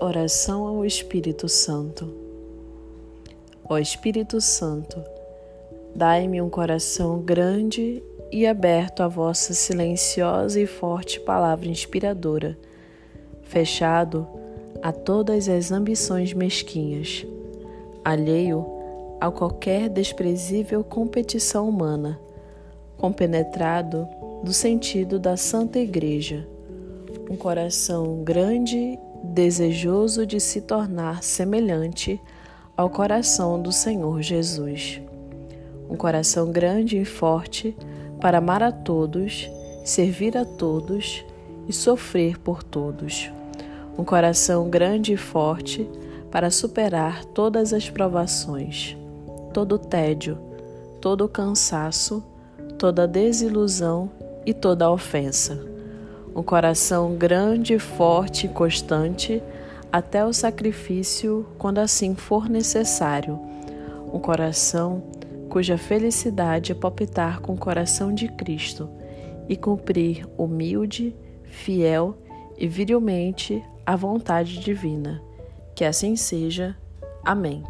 Oração ao Espírito Santo. Ó Espírito Santo, dai-me um coração grande e aberto à vossa silenciosa e forte palavra inspiradora, fechado a todas as ambições mesquinhas, alheio a qualquer desprezível competição humana, compenetrado do sentido da Santa Igreja, um coração grande desejoso de se tornar semelhante ao coração do Senhor Jesus. Um coração grande e forte para amar a todos, servir a todos e sofrer por todos. Um coração grande e forte para superar todas as provações, todo o tédio, todo o cansaço, toda a desilusão e toda a ofensa um coração grande, forte e constante até o sacrifício, quando assim for necessário. Um coração cuja felicidade é palpitar com o coração de Cristo e cumprir humilde, fiel e virilmente a vontade divina. Que assim seja. Amém.